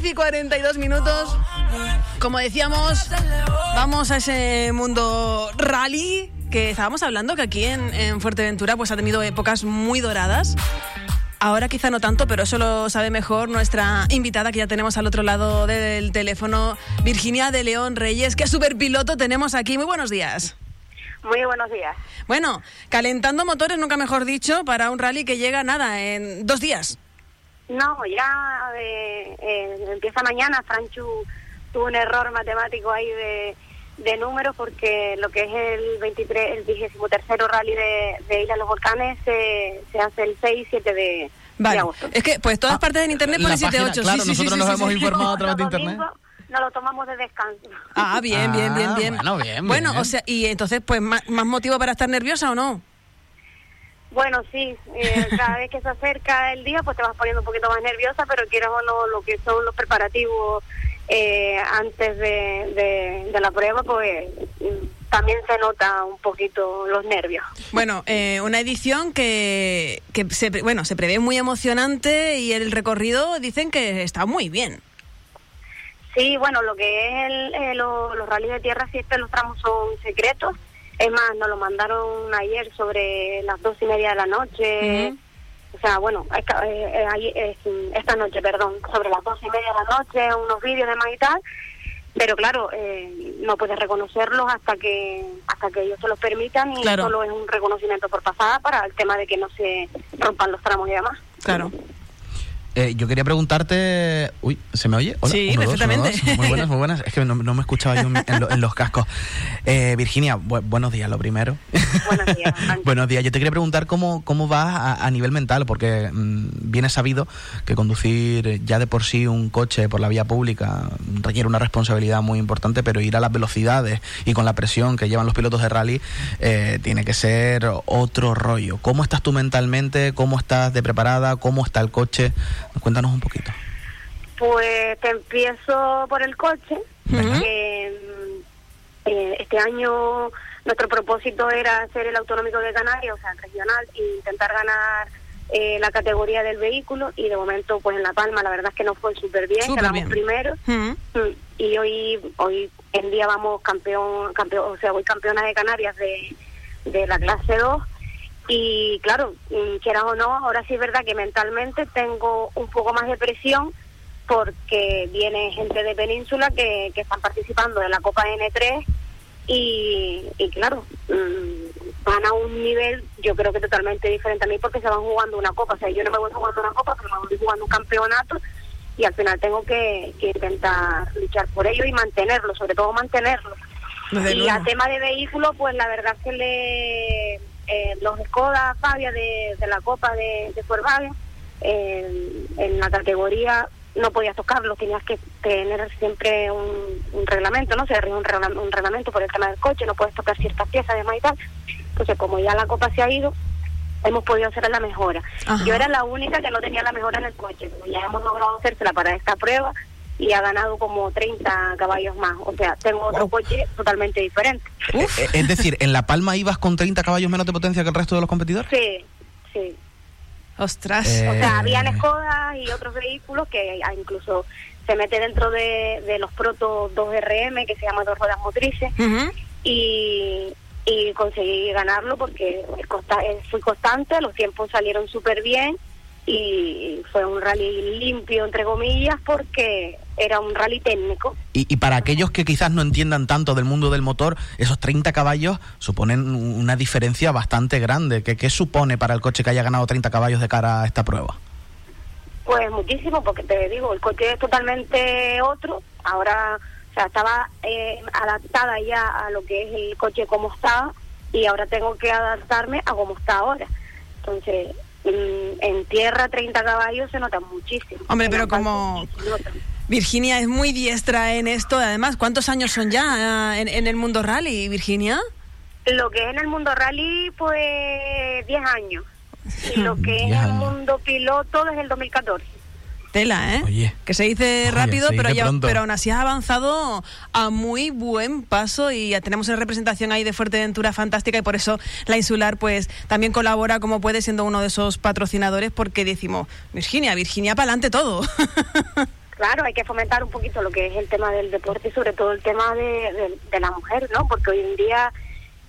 10 y 42 minutos. Como decíamos, vamos a ese mundo rally que estábamos hablando, que aquí en, en Fuerteventura pues ha tenido épocas muy doradas. Ahora quizá no tanto, pero eso lo sabe mejor nuestra invitada que ya tenemos al otro lado del teléfono, Virginia de León Reyes. ¿Qué superpiloto tenemos aquí? Muy buenos días. Muy buenos días. Bueno, calentando motores, nunca mejor dicho, para un rally que llega nada en dos días. No, ya eh, eh, empieza mañana. Franchu tuvo un error matemático ahí de, de números porque lo que es el 23, el 23 rally de, de Isla de los Volcanes se, se hace el 6 y 7 de, Vale. de agosto. Es que pues todas Ah, partes en internet la pone 7 página, 8. claro, sí, nosotros sí, nos sí, hemos sí. informado a través de internet. domingos Nos lo tomamos de descanso. Ah, bien, bien, bien, Ah, bien. bueno, bien, Bueno, bien. o sea, y entonces pues más, más motivo para estar nerviosa o no? Bueno, sí, eh, cada vez que se acerca el día, pues te vas poniendo un poquito más nerviosa, pero quieras o no, lo que son los preparativos eh, antes de, de, de la prueba, pues también se nota un poquito los nervios. Bueno, eh, una edición que, que se, bueno, se prevé muy emocionante y el recorrido dicen que está muy bien. Sí, bueno, lo que es el, eh, lo- los rallies de tierra, siempre los tramos son secretos. Es más, nos lo mandaron ayer sobre las dos y media de la noche. O sea, bueno, esta, eh, eh, eh, esta noche, perdón, sobre las dos y media de la noche, unos vídeos de más y tal. Pero claro, eh, no puedes reconocerlos hasta que hasta que ellos te los permitan y Claro. solo es un reconocimiento por pasada para el tema de que no se rompan los tramos y demás. Claro. Eh, yo quería preguntarte. Uy, ¿se me oye? Hola, Sí, uno, dos, uno, perfectamente. dos. Muy buenas, muy buenas. Es que no, no me escuchaba yo en, lo- en los cascos. Eh, Virginia, bu- buenos días, lo primero. Buenos días, buenos días. Yo te quería preguntar cómo, cómo vas a, a nivel mental, porque mm, bien es sabido que conducir ya de por sí un coche por la vía pública requiere una responsabilidad muy importante, pero ir a las velocidades y con la presión que llevan los pilotos de rally eh, tiene que ser otro rollo. ¿Cómo estás tú mentalmente? ¿Cómo estás de preparada? ¿Cómo está el coche? Cuéntanos un poquito. Pues te empiezo por el coche. Eh, este año nuestro propósito era hacer el autonómico de Canarias, o sea, el regional, e intentar ganar eh, la categoría del vehículo. Y de momento, pues en La Palma, la verdad es que nos fue súper bien, quedamos bien. primero. Mm. Y hoy hoy en día vamos campeón, campeón o sea, voy campeona de Canarias de, de la clase 2 y claro, mm, quieras o no, ahora sí es verdad que mentalmente tengo un poco más de presión porque viene gente de Península que, que están participando de la Copa N3 y, y claro, mm, van a un nivel yo creo que totalmente diferente a mí porque se van jugando una copa, o sea, yo no me voy jugando una copa, pero me voy jugando un campeonato y al final tengo que, que intentar luchar por ello y mantenerlo, sobre todo mantenerlo. Desde y luego. a tema de vehículos, pues la verdad es que le, eh, los Skoda Fabia de, de la Copa de, de Volkswagen, eh, en la categoría no podías tocarlos, tenías que tener siempre un, un reglamento, ¿no? Se un, un reglamento por el tema del coche, no puedes tocar ciertas piezas de y tal. Entonces, como ya la Copa se ha ido, hemos podido hacer la mejora. Ajá. Yo era la única que no tenía la mejora en el coche, pero ya hemos logrado hacérsela para esta prueba y ha ganado como 30 caballos más. O sea, tengo otro Wow. coche totalmente diferente. Uf. Eh, eh, es decir, ¿en La Palma ibas con 30 caballos menos de potencia que el resto de los competidores? Sí, sí. Ostras. Eh, O sea, habían Skoda y otros vehículos que incluso se mete dentro de, de los Proto 2RM, que se llama dos ruedas motrices, y, y conseguí ganarlo porque fui constante, los tiempos salieron súper bien y fue un rally limpio, entre comillas, porque era un rally técnico. Y, y para aquellos que quizás no entiendan tanto del mundo del motor, esos 30 caballos suponen una diferencia bastante grande. ¿Qué, qué supone para el coche que haya ganado 30 caballos de cara a esta prueba? Pues muchísimo, porque te digo, el coche es totalmente otro. Ahora, o sea, estaba eh, adaptada ya a lo que es el coche como estaba y ahora tengo que adaptarme a como está ahora. Entonces, mm, en tierra 30 caballos se nota muchísimo. Hombre, pero como- nota. Virginia es muy diestra en esto. Además, ¿cuántos años son ya eh, en, en el mundo rally, Virginia? Lo que es en el mundo rally, pues 10 años. Y lo que es en 10 el mundo piloto desde el 2014. Tela, ¿eh? Oye. Que se dice Oye, rápido, se pero, dice ya, pero aún así has avanzado a muy buen paso y ya tenemos una representación ahí de Fuerteventura fantástica y por eso la Insular pues también colabora como puede siendo uno de esos patrocinadores porque decimos, Virginia, Virginia para adelante todo. claro, hay que fomentar un poquito lo que es el tema del deporte y sobre todo el tema de, de, la mujer, ¿no? Porque hoy en día,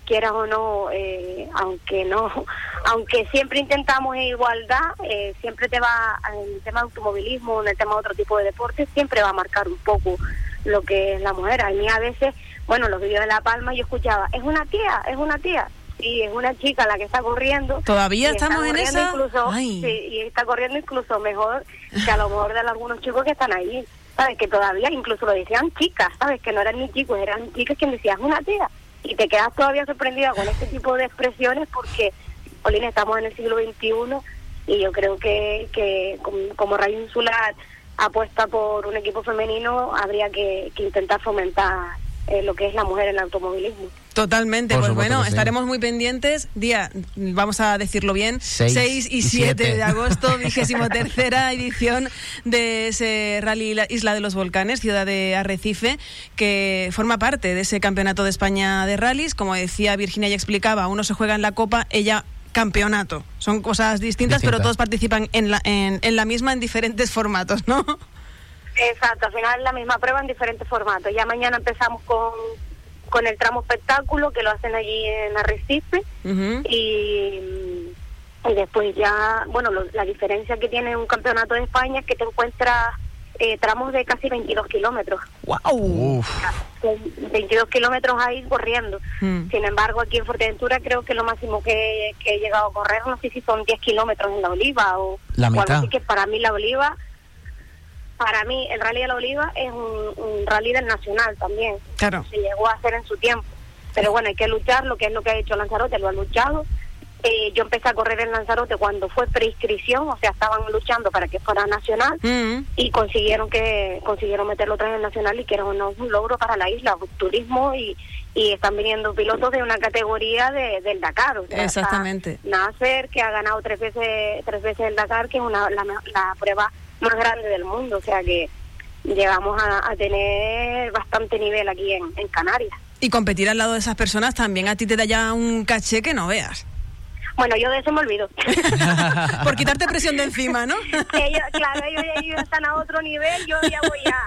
quieras o no, eh, aunque no, aunque siempre intentamos igualdad, eh, siempre te va, en el tema de automovilismo, en el tema de otro tipo de deporte, siempre va a marcar un poco lo que es la mujer. A mí a veces, bueno, los vídeos de La Palma yo escuchaba, es una tía, es una tía. Sí, es una chica la que está corriendo. ¿Todavía estamos en esa? Incluso, sí, y está corriendo incluso mejor que a lo mejor de algunos chicos que están ahí. ¿Sabes? Que todavía incluso lo decían chicas, ¿sabes? Que no eran ni chicos, eran chicas que decían una tía. Y te quedas todavía sorprendida con este tipo de expresiones porque, Olin, estamos en el siglo XXI y yo creo que, que como, Radio Insular apuesta por un equipo femenino, habría que, que intentar fomentar eh, lo que es la mujer en el automovilismo. Totalmente, pues bueno, estaremos muy pendientes. Día, vamos a decirlo bien, 6, y 7 de agosto, vigésimo tercera edición de ese Rally Isla de los Volcanes, ciudad de Arrecife, que forma parte de ese campeonato de España de rallies. Como decía Virginia y explicaba, uno se juega en la Copa, ella campeonato. Son cosas distintas, pero todos participan en la, en, en la misma en diferentes formatos, ¿no? Exacto, al final es la misma prueba en diferentes formatos. Ya mañana empezamos con, con el tramo espectáculo que lo hacen allí en Arrecife y, y después ya, bueno, la diferencia que tiene un campeonato de España es que te encuentras eh, tramos de casi 22 kilómetros. ¡Wow! 22 kilómetros ahí corriendo. Mm. Sin embargo, aquí en Fuerteventura creo que lo máximo que, he llegado a correr, no sé si son 10 kilómetros en la Oliva o, la mitad. así que para mí la Oliva para mí el Rally de la Oliva es un, rally del nacional también. Claro. Se llegó a hacer en su tiempo. Pero bueno, hay que luchar, lo que es lo que ha hecho Lanzarote, lo ha luchado. Eh, yo empecé a correr en Lanzarote cuando fue preinscripción, o sea, estaban luchando para que fuera nacional mm. y consiguieron que consiguieron meterlo otra vez en nacional y que era un, logro para la isla, turismo y, y están viniendo pilotos de una categoría de, del Dakar. Exactamente. Nasser, que ha ganado tres veces tres veces el Dakar, que es una, la, la prueba más grande del mundo, o sea que llegamos a, tener bastante nivel aquí en, Canarias. Y competir al lado de esas personas también a ti te da ya un caché que no veas. Bueno, yo de eso me olvido. Por quitarte presión de encima, ¿no? ellos, claro, ellos, están a otro nivel, yo ya voy a...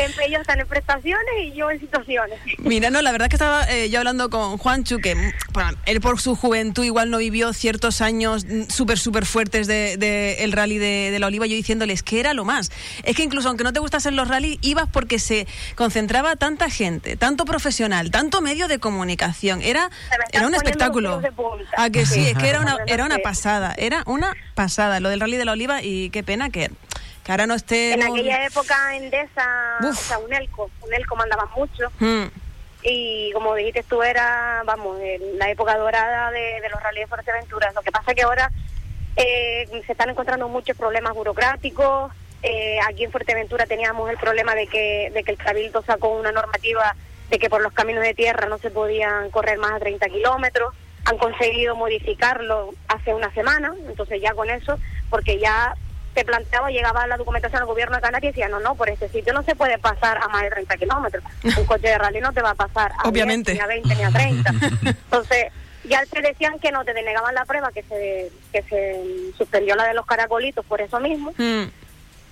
ellos están en prestaciones y yo en situaciones. Mira, no, la verdad es que estaba eh, yo hablando con Juanchu, que él por su juventud igual no vivió ciertos años súper, súper fuertes del de, el rally de, la Oliva, yo diciéndoles que era lo más. Es que incluso aunque no te gustasen los rally, ibas porque se concentraba tanta gente, tanto profesional, tanto medio de comunicación. Era, era un espectáculo. Ah, que sí, es que era una, era una pasada, era una pasada lo del Rally de la Oliva y qué pena que, que ahora no esté... En aquella época Endesa, o sea, Unelco, Unelco mandaba mucho. Mm. Y como dijiste tú, era, vamos, la época dorada de, los rallies de Fuerteventura. Lo que pasa es que ahora eh, se están encontrando muchos problemas burocráticos. Eh, aquí en Fuerteventura teníamos el problema de que, de que el Cabildo sacó una normativa de que por los caminos de tierra no se podían correr más de 30 kilómetros han conseguido modificarlo hace una semana, entonces ya con eso, porque ya se planteaba, llegaba la documentación al gobierno de Canarias y decía, no, no, por este sitio no se puede pasar a más de 30 kilómetros. Un coche de rally no te va a pasar a, Obviamente. ni a 20 ni a 30. Entonces, ya te decían que no te denegaban la prueba, que se, que se suspendió la de los caracolitos por eso mismo. Mm.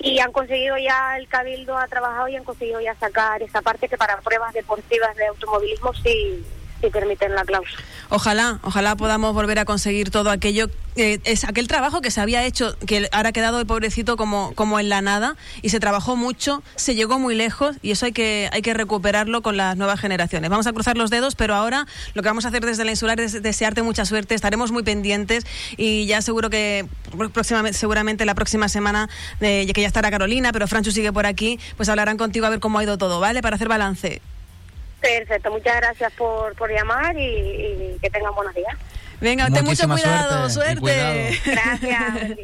Y han conseguido ya, el Cabildo ha trabajado y han conseguido ya sacar esa parte que para pruebas deportivas de automovilismo sí si permiten la cláusula. Ojalá, ojalá podamos volver a conseguir todo aquello, eh, es aquel trabajo que se había hecho, que ahora ha quedado el pobrecito como, como en la nada, y se trabajó mucho, se llegó muy lejos, y eso hay que, hay que recuperarlo con las nuevas generaciones. Vamos a cruzar los dedos, pero ahora lo que vamos a hacer desde la insular es desearte mucha suerte, estaremos muy pendientes, y ya seguro que próximamente, seguramente la próxima semana, eh, que ya estará Carolina, pero Franchu sigue por aquí, pues hablarán contigo a ver cómo ha ido todo, ¿vale? Para hacer balance. Perfecto, muchas gracias por, por llamar y, que tengan buenos días. Venga, ten mucho cuidado, suerte. Gracias,